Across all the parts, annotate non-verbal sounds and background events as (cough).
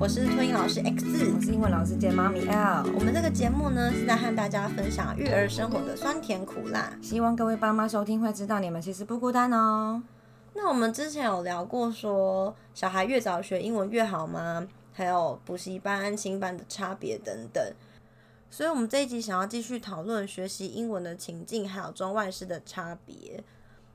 我是托英老师 X，我是英文老师兼妈咪 L。我们这个节目呢是在和大家分享育儿生活的酸甜苦辣，希望各位爸妈收听会知道你们其实不孤单哦。那我们之前有聊过说，小孩越早学英文越好吗？还有补习班、安亲班的差别等等。所以，我们这一集想要继续讨论学习英文的情境，还有中外师的差别。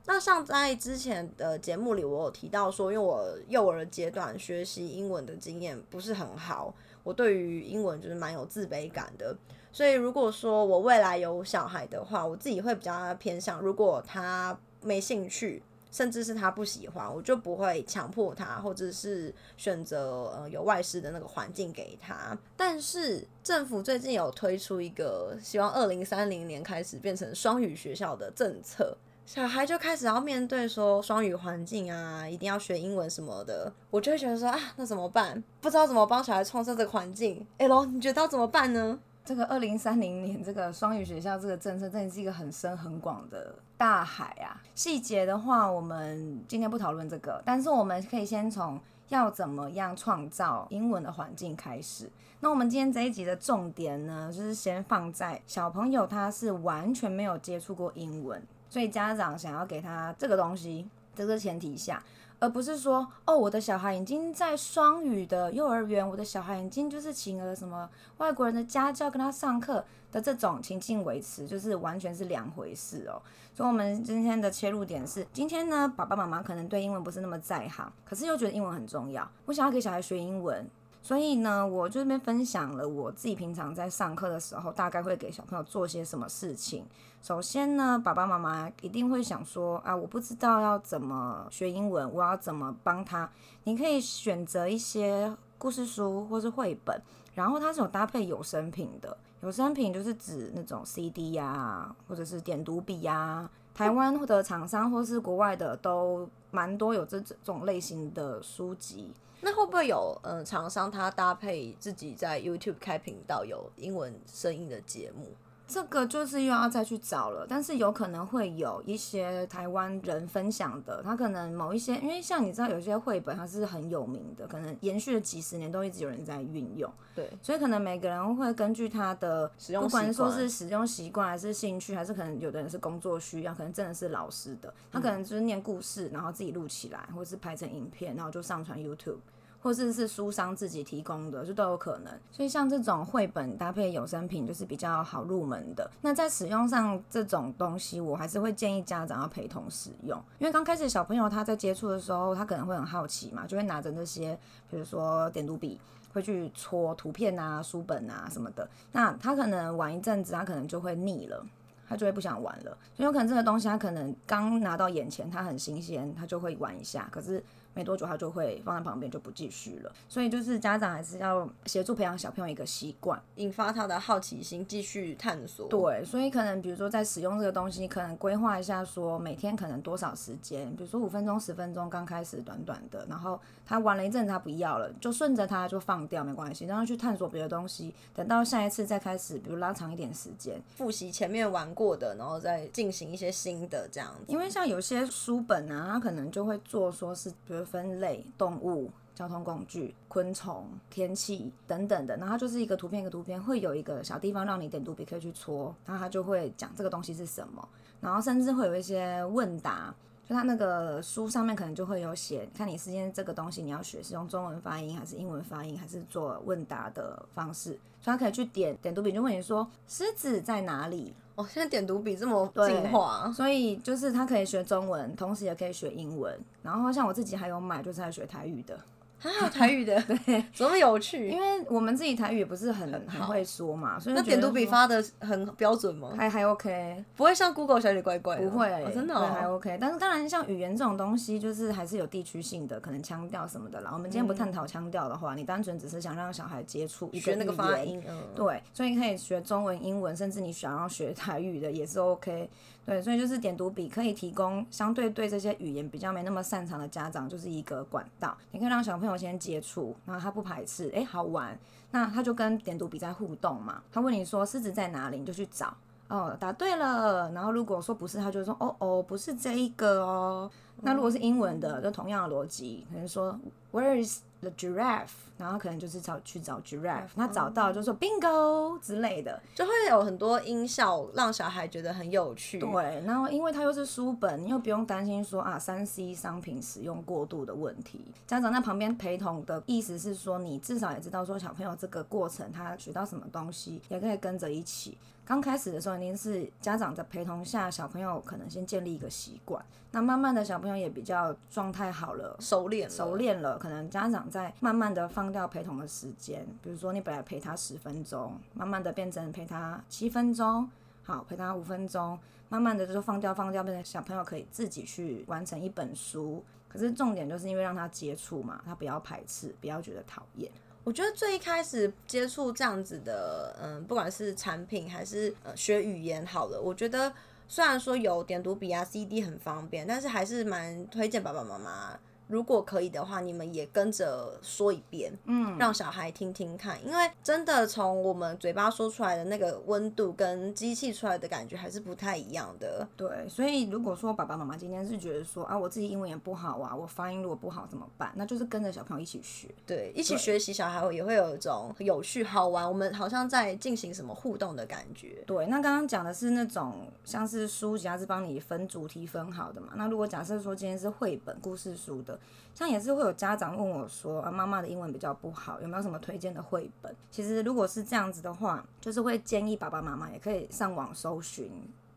那像在之前的节目里，我有提到说，因为我幼儿阶段学习英文的经验不是很好，我对于英文就是蛮有自卑感的。所以如果说我未来有小孩的话，我自己会比较偏向，如果他没兴趣，甚至是他不喜欢，我就不会强迫他，或者是选择呃有外师的那个环境给他。但是政府最近有推出一个，希望二零三零年开始变成双语学校的政策。小孩就开始要面对说双语环境啊，一定要学英文什么的，我就会觉得说啊，那怎么办？不知道怎么帮小孩创造这个环境。哎喽，你觉得要怎么办呢？这个二零三零年这个双语学校这个政策，真的是一个很深很广的大海啊。细节的话，我们今天不讨论这个，但是我们可以先从要怎么样创造英文的环境开始。那我们今天这一集的重点呢，就是先放在小朋友他是完全没有接触过英文。所以家长想要给他这个东西，这个前提下，而不是说哦，我的小孩已经在双语的幼儿园，我的小孩已经就是请了什么外国人的家教跟他上课的这种情境维持，就是完全是两回事哦。所以，我们今天的切入点是，今天呢，爸爸妈妈可能对英文不是那么在行，可是又觉得英文很重要，我想要给小孩学英文。所以呢，我就这边分享了我自己平常在上课的时候，大概会给小朋友做些什么事情。首先呢，爸爸妈妈一定会想说啊，我不知道要怎么学英文，我要怎么帮他？你可以选择一些故事书或是绘本，然后它是有搭配有声品的。有声品就是指那种 CD 呀，或者是点读笔呀。台湾的厂商或是国外的都蛮多有这种类型的书籍。那会不会有嗯厂商他搭配自己在 YouTube 开频道有英文声音的节目？这个就是又要再去找了，但是有可能会有一些台湾人分享的，他可能某一些，因为像你知道有些绘本它是很有名的，可能延续了几十年都一直有人在运用，对，所以可能每个人会根据他的使用，不管说是使用习惯还是兴趣，还是可能有的人是工作需要，可能真的是老师的，他可能就是念故事，然后自己录起来，或者是拍成影片，然后就上传 YouTube。或者是书商自己提供的，就都有可能。所以像这种绘本搭配有声品，就是比较好入门的。那在使用上这种东西，我还是会建议家长要陪同使用，因为刚开始小朋友他在接触的时候，他可能会很好奇嘛，就会拿着那些，比如说点读笔，会去戳图片啊、书本啊什么的。那他可能玩一阵子，他可能就会腻了，他就会不想玩了。所以有可能这个东西他可能刚拿到眼前，他很新鲜，他就会玩一下。可是没多久，他就会放在旁边，就不继续了。所以就是家长还是要协助培养小朋友一个习惯，引发他的好奇心，继续探索。对，所以可能比如说在使用这个东西，可能规划一下，说每天可能多少时间，比如说五分钟、十分钟，刚开始短短的，然后他玩了一阵，他不要了，就顺着他就放掉，没关系，让他去探索别的东西。等到下一次再开始，比如拉长一点时间，复习前面玩过的，然后再进行一些新的这样子。因为像有些书本啊，他可能就会做说是比如。分类动物、交通工具、昆虫、天气等等的，然后它就是一个图片一个图片，会有一个小地方让你点读笔可以去戳，然后他就会讲这个东西是什么，然后甚至会有一些问答，就他那个书上面可能就会有写，看你今天这个东西你要学是用中文发音还是英文发音，还是做问答的方式，所以他可以去点点读笔，就问你说狮子在哪里。哦，现在点读笔这么进化，所以就是他可以学中文，同时也可以学英文。然后像我自己还有买，就是在学台语的。啊，台语的，(laughs) 对，怎么有趣？因为我们自己台语也不是很很会说嘛，所以那点读笔发的很标准吗？还还 OK，不会像 Google 小姐乖乖，不会，真的还 OK。但是当然，像语言这种东西，就是还是有地区性的，可能腔调什么的啦。我们今天不探讨腔调的话，你单纯只是想让小孩接触学那个发音，对，所以你可以学中文、英文，甚至你想要学台语的也是 OK。对，所以就是点读笔可以提供相对对这些语言比较没那么擅长的家长，就是一个管道，你可以让小朋友先接触。然后他不排斥，哎，好玩，那他就跟点读笔在互动嘛。他问你说狮子在哪里，你就去找。哦，答对了。然后如果说不是，他就说哦哦，不是这一个哦。那如果是英文的，就同样的逻辑，可能说 Where is the giraffe，然后可能就是找去找 giraffe，那找到就说 bingo 之类的，就会有很多音效让小孩觉得很有趣。对，然后因为它又是书本，你又不用担心说啊三 C 商品使用过度的问题。家长在旁边陪同的意思是说，你至少也知道说小朋友这个过程他学到什么东西，也可以跟着一起。刚开始的时候，一定是家长在陪同下，小朋友可能先建立一个习惯。那慢慢的小朋友也比较状态好了，熟练熟练了，可能家长在慢慢的放掉陪同的时间，比如说你本来陪他十分钟，慢慢的变成陪他七分钟，好陪他五分钟，慢慢的就放掉放掉，变成小朋友可以自己去完成一本书。可是重点就是因为让他接触嘛，他不要排斥，不要觉得讨厌。我觉得最一开始接触这样子的，嗯，不管是产品还是呃学语言，好了，我觉得虽然说有点读笔啊、CD 很方便，但是还是蛮推荐爸爸妈妈。如果可以的话，你们也跟着说一遍，嗯，让小孩听听看，因为真的从我们嘴巴说出来的那个温度跟机器出来的感觉还是不太一样的。对，所以如果说爸爸妈妈今天是觉得说啊，我自己英文也不好啊，我发音如果不好怎么办？那就是跟着小朋友一起学，对，一起学习，小孩也会有一种有趣好玩，我们好像在进行什么互动的感觉。对，那刚刚讲的是那种像是书籍，它是帮你分主题分好的嘛？那如果假设说今天是绘本故事书的。像也是会有家长问我说啊，妈妈的英文比较不好，有没有什么推荐的绘本？其实如果是这样子的话，就是会建议爸爸妈妈也可以上网搜寻。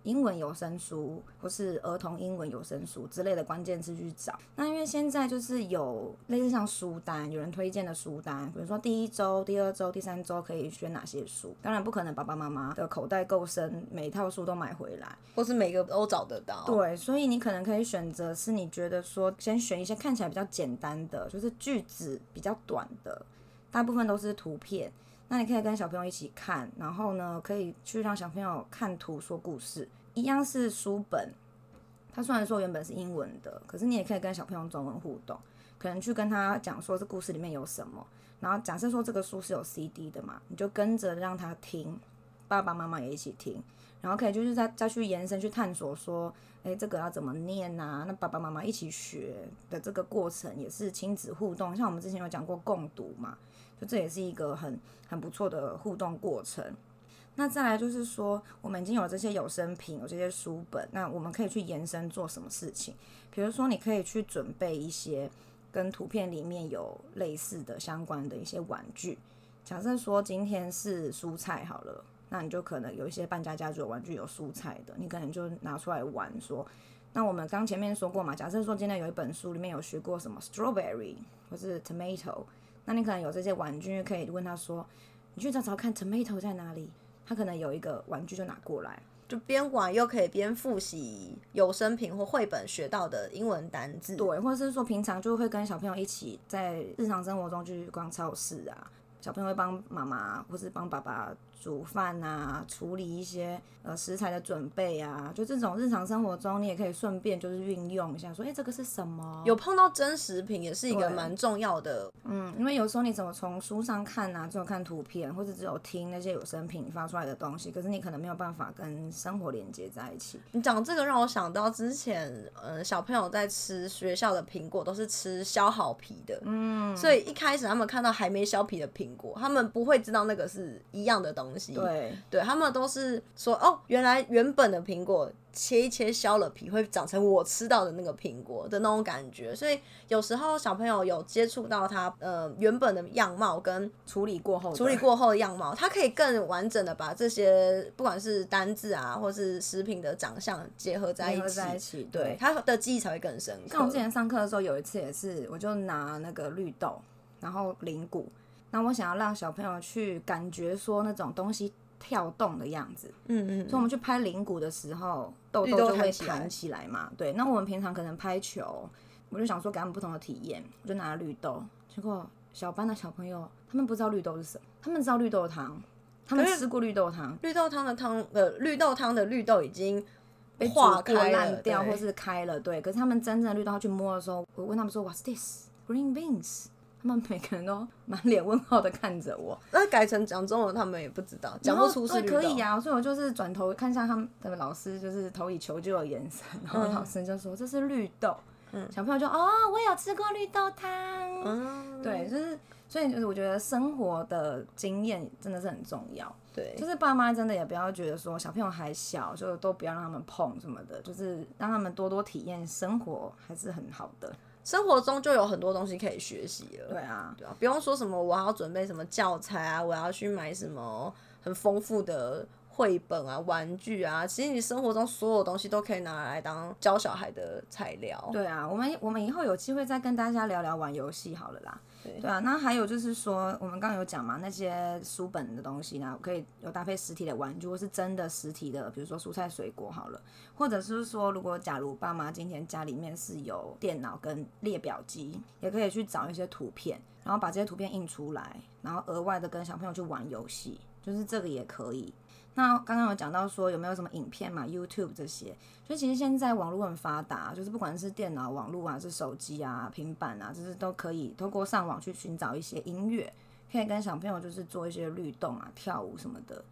英文有声书或是儿童英文有声书之类的关键字去找。那因为现在就是有类似像书单，有人推荐的书单，比如说第一周、第二周、第三周可以选哪些书。当然不可能爸爸妈妈的口袋够深，每一套书都买回来，或是每个都找得到。对，所以你可能可以选择是你觉得说先选一些看起来比较简单的，就是句子比较短的，大部分都是图片。那你可以跟小朋友一起看，然后呢，可以去让小朋友看图说故事，一样是书本。它虽然说原本是英文的，可是你也可以跟小朋友中文互动，可能去跟他讲说这故事里面有什么。然后假设说这个书是有 CD 的嘛，你就跟着让他听，爸爸妈妈也一起听，然后可以就是再再去延伸去探索说，诶，这个要怎么念啊？那爸爸妈妈一起学的这个过程也是亲子互动，像我们之前有讲过共读嘛。就这也是一个很很不错的互动过程。那再来就是说，我们已经有这些有声品，有这些书本，那我们可以去延伸做什么事情？比如说，你可以去准备一些跟图片里面有类似的相关的一些玩具。假设说今天是蔬菜好了，那你就可能有一些扮家家酒玩具有蔬菜的，你可能就拿出来玩。说，那我们刚前面说过嘛，假设说今天有一本书里面有学过什么 strawberry 或是 tomato。那你可能有这些玩具，可以问他说：“你去找找看，tomato 在哪里？”他可能有一个玩具就拿过来，就边玩又可以边复习有声品或绘本学到的英文单字。对，或者是说平常就会跟小朋友一起在日常生活中去逛超市啊。小朋友会帮妈妈或是帮爸爸煮饭啊，处理一些呃食材的准备啊，就这种日常生活中，你也可以顺便就是运用一下，说哎这个是什么？有碰到真食品也是一个蛮重要的。嗯，因为有时候你怎么从书上看啊，只有看图片，或者只有听那些有声品发出来的东西，可是你可能没有办法跟生活连接在一起。你讲这个让我想到之前，呃，小朋友在吃学校的苹果都是吃削好皮的，嗯，所以一开始他们看到还没削皮的苹果，他们不会知道那个是一样的东西。对，对他们都是说哦，原来原本的苹果切一切削了皮，会长成我吃到的那个苹果的那种感觉。所以有时候小朋友有接触到它呃原本的样貌跟处理过后处理过后的样貌，它可以更完整的把这些不管是单字啊，或是食品的长相结合在一起，对他的记忆才会更深刻。像我之前上课的时候，有一次也是，我就拿那个绿豆，然后灵骨。那我想要让小朋友去感觉说那种东西跳动的样子，嗯嗯，所以我们去拍灵骨的时候，豆豆就会弹起来嘛。对，那我们平常可能拍球，我就想说给他们不同的体验，我就拿了绿豆。结果小班的小朋友他们不知道绿豆是什么，他们知道绿豆汤，他们吃过绿豆汤，绿豆汤的汤呃绿豆汤的绿豆已经被化开烂掉或是开了，对。可是他们真正的绿豆去摸的时候，我问他们说：“What's this? Green beans。”他们每个人都满脸问号的看着我，(laughs) 那改成讲中文，他们也不知道，讲不出是可以呀，所以我就是转头看向他们的老师，就是投以求救的眼神，然后老师就说这是绿豆，小朋友就哦，我有吃过绿豆汤，嗯，对，就是所以就是我觉得生活的经验真的是很重要。对，就是爸妈真的也不要觉得说小朋友还小，就都不要让他们碰什么的，就是让他们多多体验生活，还是很好的。生活中就有很多东西可以学习了。对啊，对啊，不用说什么我要准备什么教材啊，我要去买什么很丰富的绘本啊、玩具啊。其实你生活中所有东西都可以拿来当教小孩的材料。对啊，我们我们以后有机会再跟大家聊聊玩游戏好了啦。对对啊，那还有就是说，我们刚刚有讲嘛，那些书本的东西呢，可以有搭配实体的玩具，或是真的实体的，比如说蔬菜水果好了，或者是说，如果假如爸妈今天家里面是有电脑跟列表机，也可以去找一些图片，然后把这些图片印出来，然后额外的跟小朋友去玩游戏，就是这个也可以。那刚刚有讲到说有没有什么影片嘛，YouTube 这些，所以其实现在网络很发达，就是不管是电脑网络啊，是手机啊、平板啊，就是都可以透过上网去寻找一些音乐，可以跟小朋友就是做一些律动啊、跳舞什么的。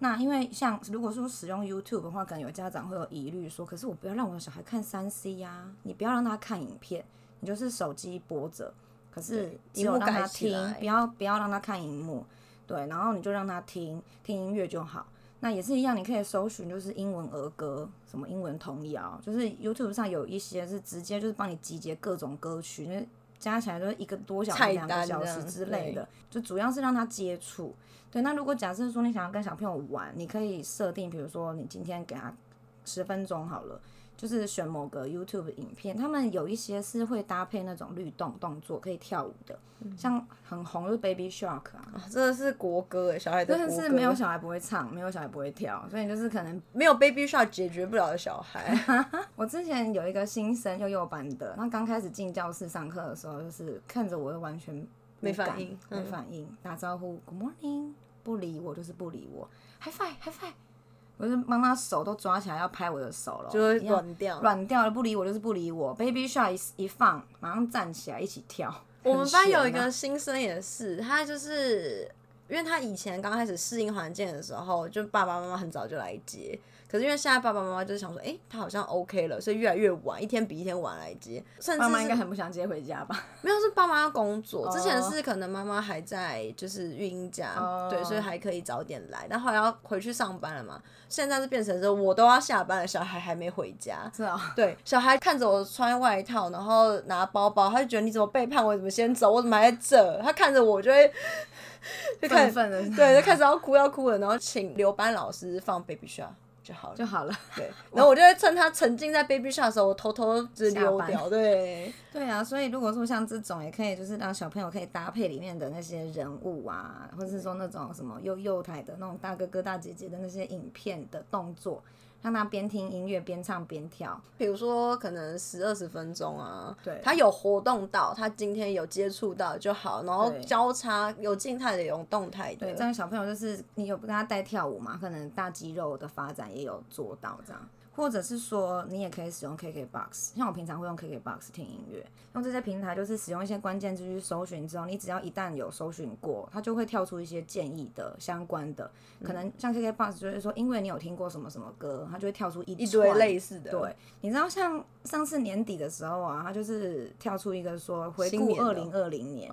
那因为像如果说使用 YouTube 的话，可能有家长会有疑虑说，可是我不要让我的小孩看三 C 呀，你不要让他看影片，你就是手机播着，可是只有让他听，不要不要让他看荧幕，对，然后你就让他听听音乐就好。那也是一样，你可以搜寻就是英文儿歌，什么英文童谣，就是 YouTube 上有一些是直接就是帮你集结各种歌曲，那加起来都是一个多小时、两个小时之类的，就主要是让他接触。对，那如果假设说你想要跟小朋友玩，你可以设定，比如说你今天给他十分钟好了。就是选某个 YouTube 影片，他们有一些是会搭配那种律动动作，可以跳舞的，像很红就是 Baby Shark 啊，真的是国歌哎，小孩的真的是没有小孩不会唱，没有小孩不会跳，所以就是可能 (laughs) 没有 Baby Shark 解决不了的小孩。(laughs) 我之前有一个新生幼幼班的，那刚开始进教室上课的时候，就是看着我完全没反应，没反应，打招呼 Good morning，不理我就是不理我，High five High five。我就帮他手都抓起来要拍我的手了，就会软掉，软掉了不理我就是不理我。Baby shark 一放，马上站起来一起跳。(laughs) 我们班有一个新生也是，他就是因为他以前刚开始适应环境的时候，就爸爸妈妈很早就来接。可是因为现在爸爸妈妈就是想说，哎，他好像 OK 了，所以越来越晚，一天比一天晚来接。爸妈应该很不想接回家吧？没有，是爸妈要工作。之前是可能妈妈还在就是育婴假，对，所以还可以早点来。但后来要回去上班了嘛，现在是变成说我都要下班了，小孩还没回家。是啊，对，小孩看着我穿外套，然后拿包包，他就觉得你怎么背叛我？怎么先走？我怎么还在这？他看着我就会就开始对，就开始要哭要哭了，然后请留班老师放 Baby Shark。就好了，就好了。(laughs) 对，然后我就会趁他沉浸在 baby shark 的时候，我偷偷就溜掉。对，(laughs) 对啊。所以如果说像这种，也可以就是让小朋友可以搭配里面的那些人物啊，或者是说那种什么幼幼台的那种大哥哥大姐姐的那些影片的动作。让他边听音乐边唱边跳，比如说可能十二十分钟啊，对，他有活动到，他今天有接触到就好，然后交叉有静态的有动态的，对，这样小朋友就是你有跟他带跳舞嘛，可能大肌肉的发展也有做到这样。或者是说，你也可以使用 KKBOX，像我平常会用 KKBOX 听音乐，用这些平台就是使用一些关键字去搜寻之后，你只要一旦有搜寻过，它就会跳出一些建议的相关的，可能像 KKBOX 就是说，因为你有听过什么什么歌，它就会跳出一一堆类似的。对，你知道像上次年底的时候啊，它就是跳出一个说回顾二零二零年，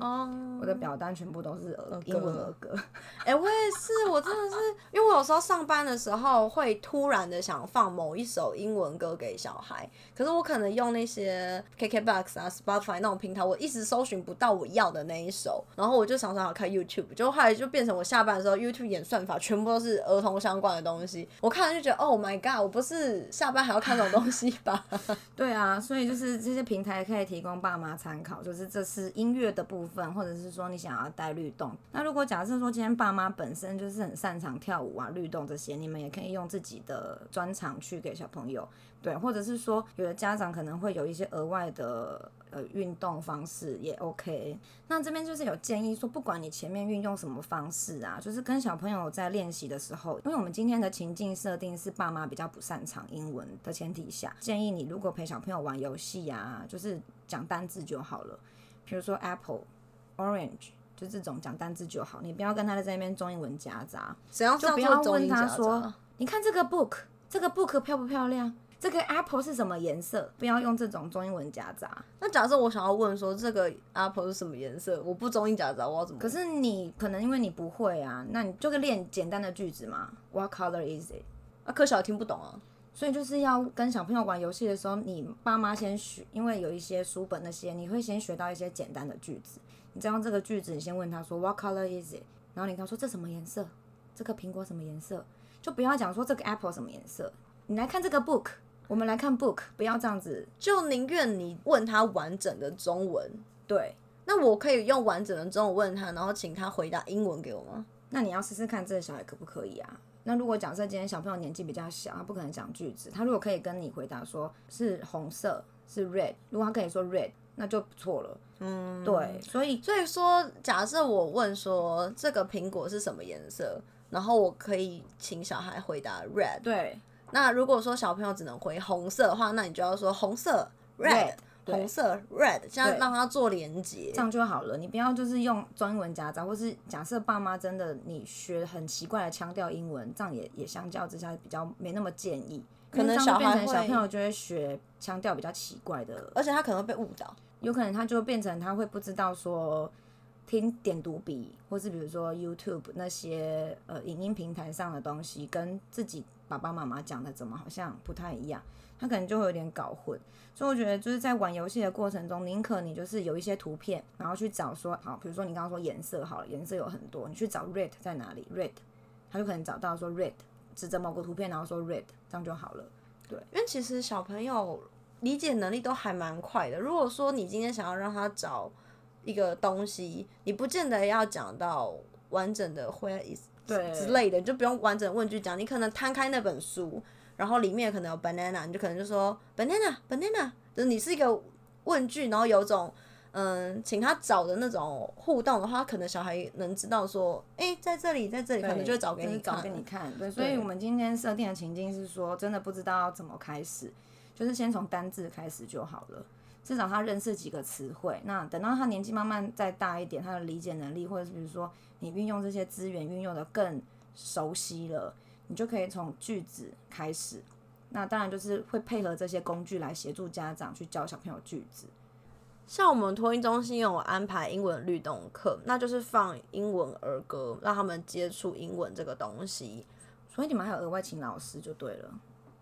我的表单全部都是英文儿歌。(laughs) 哎，我也是，我真的是，因为我有时候上班的时候会突然的想放某一首。首英文歌给小孩，可是我可能用那些 KKBOX 啊、Spotify 那种平台，我一直搜寻不到我要的那一首，然后我就常常看 YouTube，就后来就变成我下班的时候 YouTube 演算法全部都是儿童相关的东西，我看了就觉得 Oh my God，我不是下班还要看这种东西吧？(laughs) 对啊，所以就是这些平台可以提供爸妈参考，就是这是音乐的部分，或者是说你想要带律动。那如果假设说今天爸妈本身就是很擅长跳舞啊、律动这些，你们也可以用自己的专长去给小。朋友，对，或者是说，有的家长可能会有一些额外的呃运动方式也 OK。那这边就是有建议说，不管你前面运用什么方式啊，就是跟小朋友在练习的时候，因为我们今天的情境设定是爸妈比较不擅长英文的前提下，建议你如果陪小朋友玩游戏啊，就是讲单字就好了，比如说 apple、orange，就这种讲单字就好，你不要跟他在那边中英文夹杂，就不要问他说，你看这个 book。这个 book 漂不漂亮？这个 apple 是什么颜色？不要用这种中英文夹杂。那假设我想要问说这个 apple 是什么颜色，我不中英夹杂，我要怎么？可是你可能因为你不会啊，那你就练简单的句子嘛。What color is it？啊，可小听不懂啊。所以就是要跟小朋友玩游戏的时候，你爸妈先学，因为有一些书本那些，你会先学到一些简单的句子。你再用这个句子，你先问他说 What color is it？然后你跟他说这什么颜色？这个苹果什么颜色？就不要讲说这个 apple 什么颜色。你来看这个 book，我们来看 book，不要这样子。就宁愿你问他完整的中文，对。那我可以用完整的中文问他，然后请他回答英文给我吗？那你要试试看这个小孩可不可以啊？那如果假设今天小朋友年纪比较小，他不可能讲句子。他如果可以跟你回答说是红色是 red，如果他可以说 red，那就不错了。嗯，对，所以所以说，假设我问说这个苹果是什么颜色，然后我可以请小孩回答 red。对，那如果说小朋友只能回红色的话，那你就要说红色 red。红色 red，这样让他做连接，这样就好了。你不要就是用中英文夹杂，或是假设爸妈真的你学很奇怪的腔调英文，这样也也相较之下比较没那么建议。可能小孩小朋友就会学腔调比较奇怪的，而且他可能会被误导，有可能他就变成他会不知道说听点读笔，或是比如说 YouTube 那些呃影音平台上的东西，跟自己爸爸妈妈讲的怎么好像不太一样。他可能就会有点搞混，所以我觉得就是在玩游戏的过程中，宁可你就是有一些图片，然后去找说好，比如说你刚刚说颜色好了，颜色有很多，你去找 red 在哪里，red，他就可能找到说 red，指着某个图片，然后说 red，这样就好了。对，因为其实小朋友理解能力都还蛮快的。如果说你今天想要让他找一个东西，你不见得要讲到完整的 where is 对之类的，你就不用完整问句讲，你可能摊开那本书。然后里面可能有 banana，你就可能就说 banana banana，就是你是一个问句，然后有种嗯，请他找的那种互动的话，可能小孩能知道说，哎，在这里，在这里，可能就会找给你找给你看。(laughs) 对，所以我们今天设定的情境是说，真的不知道要怎么开始，就是先从单字开始就好了，至少他认识几个词汇。那等到他年纪慢慢再大一点，他的理解能力，或者是比如说你运用这些资源运用的更熟悉了。你就可以从句子开始，那当然就是会配合这些工具来协助家长去教小朋友句子。像我们托婴中心有安排英文律动课，那就是放英文儿歌，让他们接触英文这个东西。所以你们还有额外请老师就对了。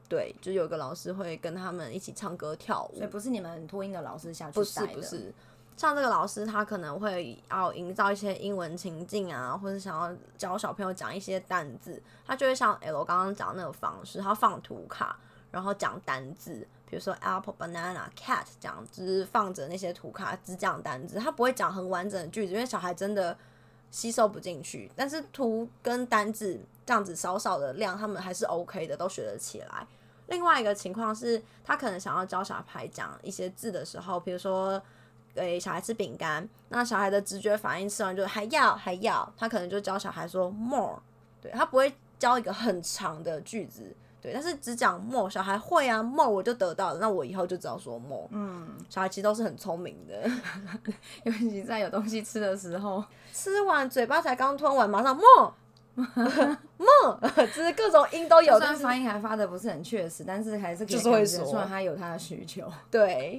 对，就有个老师会跟他们一起唱歌跳舞。所以不是你们托音的老师下去不是不是。像这个老师，他可能会要营造一些英文情境啊，或者想要教小朋友讲一些单字，他就会像 L 刚刚讲那个方式，他放图卡，然后讲单字，比如说 apple、banana、cat 这样，只放着那些图卡，只讲单字，他不会讲很完整的句子，因为小孩真的吸收不进去。但是图跟单字这样子少少的量，他们还是 OK 的，都学得起来。另外一个情况是，他可能想要教小孩讲一些字的时候，比如说。给小孩吃饼干，那小孩的直觉反应吃完就还要还要，他可能就教小孩说 more，对他不会教一个很长的句子，对，但是只讲 more，小孩会啊 more 我就得到了，那我以后就知道说 more，嗯，小孩其实都是很聪明的，(laughs) 尤其在有东西吃的时候，吃完嘴巴才刚吞完，马上 more。(laughs) 梦，(laughs) 就是各种音都有，虽然发音还发的不是很确实，但是还是就是会说，出来他有他的需求。对，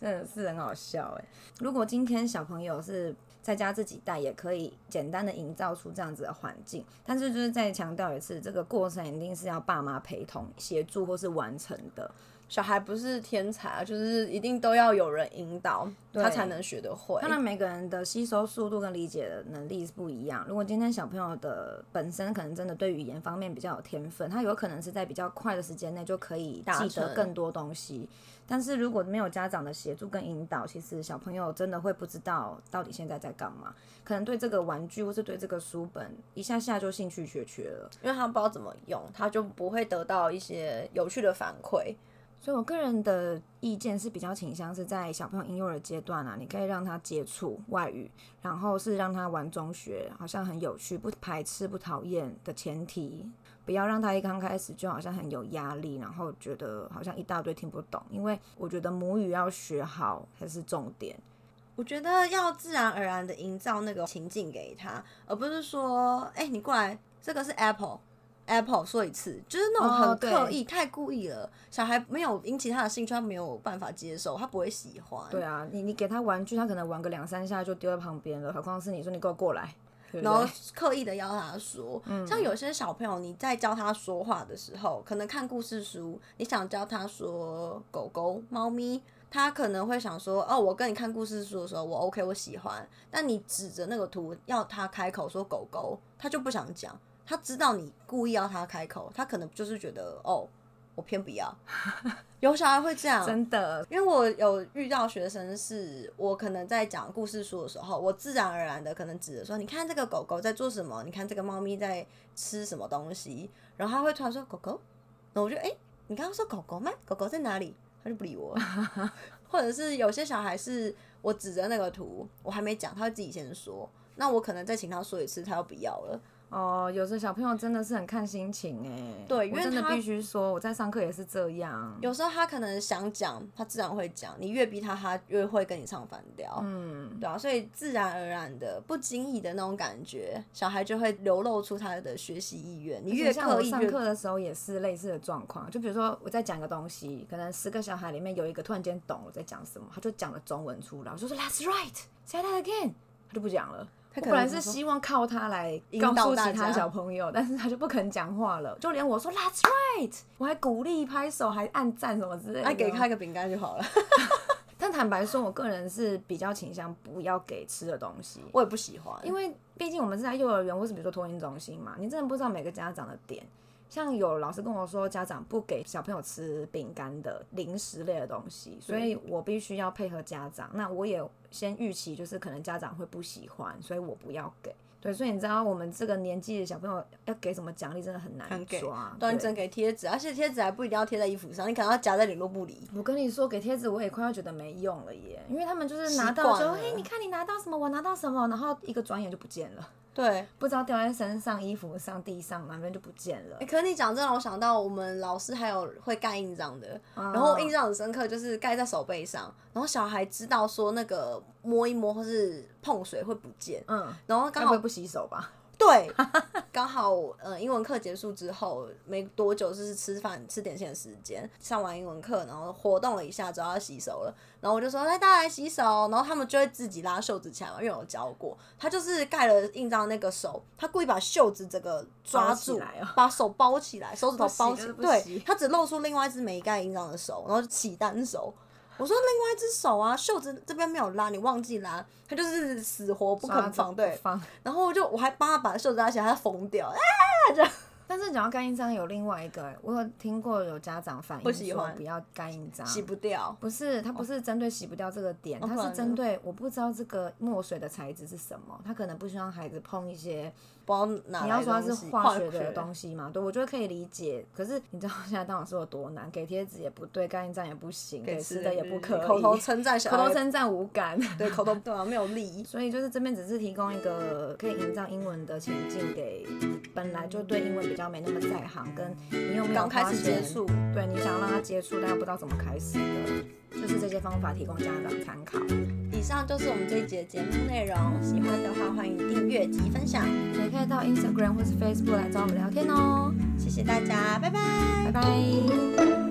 真的是很好笑哎。如果今天小朋友是在家自己带，也可以简单的营造出这样子的环境，但是就是再强调一次，这个过程一定是要爸妈陪同协助或是完成的。小孩不是天才啊，就是一定都要有人引导，他才能学得会。当然，每个人的吸收速度跟理解的能力是不一样。如果今天小朋友的本身可能真的对语言方面比较有天分，他有可能是在比较快的时间内就可以记得更多东西。但是如果没有家长的协助跟引导，其实小朋友真的会不知道到底现在在干嘛，可能对这个玩具或是对这个书本一下下就兴趣缺缺了，因为他不知道怎么用，他就不会得到一些有趣的反馈。所以，我个人的意见是比较倾向是在小朋友婴幼儿阶段啊，你可以让他接触外语，然后是让他玩中学，好像很有趣，不排斥、不讨厌的前提，不要让他一刚开始就好像很有压力，然后觉得好像一大堆听不懂。因为我觉得母语要学好才是重点。我觉得要自然而然的营造那个情境给他，而不是说，哎，你过来，这个是 apple。Apple 说一次，就是那种很刻意、太故意了。小孩没有引起他的兴趣，他没有办法接受，他不会喜欢。对啊，你你给他玩具，他可能玩个两三下就丢在旁边了，何况是你说你给我过来，然后？刻意的要他说，像有些小朋友，你在教他说话的时候，可能看故事书，你想教他说狗狗、猫咪，他可能会想说，哦，我跟你看故事书的时候，我 OK，我喜欢。但你指着那个图要他开口说狗狗，他就不想讲。他知道你故意要他开口，他可能就是觉得，哦，我偏不要。(laughs) 有小孩会这样，真的，因为我有遇到学生是，我可能在讲故事书的时候，我自然而然的可能指着说，你看这个狗狗在做什么，你看这个猫咪在吃什么东西，然后他会突然说狗狗，然后我就哎、诶你刚刚说狗狗吗？狗狗在哪里？他就不理我，(laughs) 或者是有些小孩是我指着那个图，我还没讲，他会自己先说，那我可能再请他说一次，他又不要了。哦，有的小朋友真的是很看心情哎。对因为真的必须说，我在上课也是这样。有时候他可能想讲，他自然会讲，你越逼他，他越会跟你唱反调。嗯，对啊，所以自然而然的、不经意的那种感觉，小孩就会流露出他的学习意愿。你越刻意上课的时候也是类似的状况，就比如说我在讲一个东西，可能十个小孩里面有一个突然间懂我在讲什么，他就讲了中文出来，我就说 That's right, say that again，他就不讲了。我可能本来是希望靠他来引告诉其他小朋友，但是他就不肯讲话了，就连我说 That's right，我还鼓励拍手，还按赞什么之类的。那给他一个饼干就好了。(laughs) 但坦白说，我个人是比较倾向不要给吃的东西，我也不喜欢，因为毕竟我们是在幼儿园或是比如说托婴中心嘛，你真的不知道每个家长的点。像有老师跟我说，家长不给小朋友吃饼干的零食类的东西，所以我必须要配合家长。那我也先预期，就是可能家长会不喜欢，所以我不要给。对，所以你知道我们这个年纪的小朋友要给什么奖励，真的很难抓。对端正给贴纸，而且贴纸还不一定要贴在衣服上，你可能要夹在联络簿里。我跟你说，给贴纸我也快要觉得没用了耶，因为他们就是拿到就，习惯了嘿，你看你拿到什么，我拿到什么，然后一个转眼就不见了，对，不知道掉在身上、衣服上、地上哪边就不见了欸。可是你讲这让我想到，我们老师还有会盖印章的，然然后印象很深刻，就是盖在手背上，然后小孩知道说那个摸一摸或是碰水会不见，嗯，然后刚好不洗手吧？对，(laughs) 刚好呃英文课结束之后没多久，就是吃饭吃点心的时间，上完英文课，然后活动了一下之后要洗手了，然后我就说来大家来洗手，然后他们就会自己拉袖子起来嘛，因为我教过，他就是盖了印章那个手，他故意把袖子这个抓住，哦把手包起来，手指头包起不洗就是不对他只露出另外一只没盖印章的手，然后就起单手。我说另外一只手啊，袖子这边没有拉，你忘记拉，他就是死活不肯放，对，放。然后我就我还帮他把袖子拉起来，他疯掉，哎但是讲到干印章，有另外一个，我有听过有家长反映说不喜欢不要干印章，洗不掉。不是，它不是针对洗不掉这个点，它是哦不然呢针对我不知道这个墨水的材质是什么，他可能不希望孩子碰一些不知道哪你要说它是东西化学的东西嘛，对我觉得可以理解。可是你知道现在当老师有多难，给贴纸也不对，干印章也不行，给吃的也不可以，口头称赞 (laughs) 小孩，口头称赞无感。(laughs) 对口头对啊，没有利益。所以就是这边只是提供一个可以营造英文的情境给本来就对英文比较没那么在行，跟你有没有刚开始接触，对你想要让他接触，但又不知道怎么开始的，就是这些方法提供家长参考。以上就是我们这一节节目内容。喜欢的话，欢迎订阅及分享。也可以到 Instagram 或是 Facebook 来找我们聊天哦。谢谢大家，拜拜。拜拜。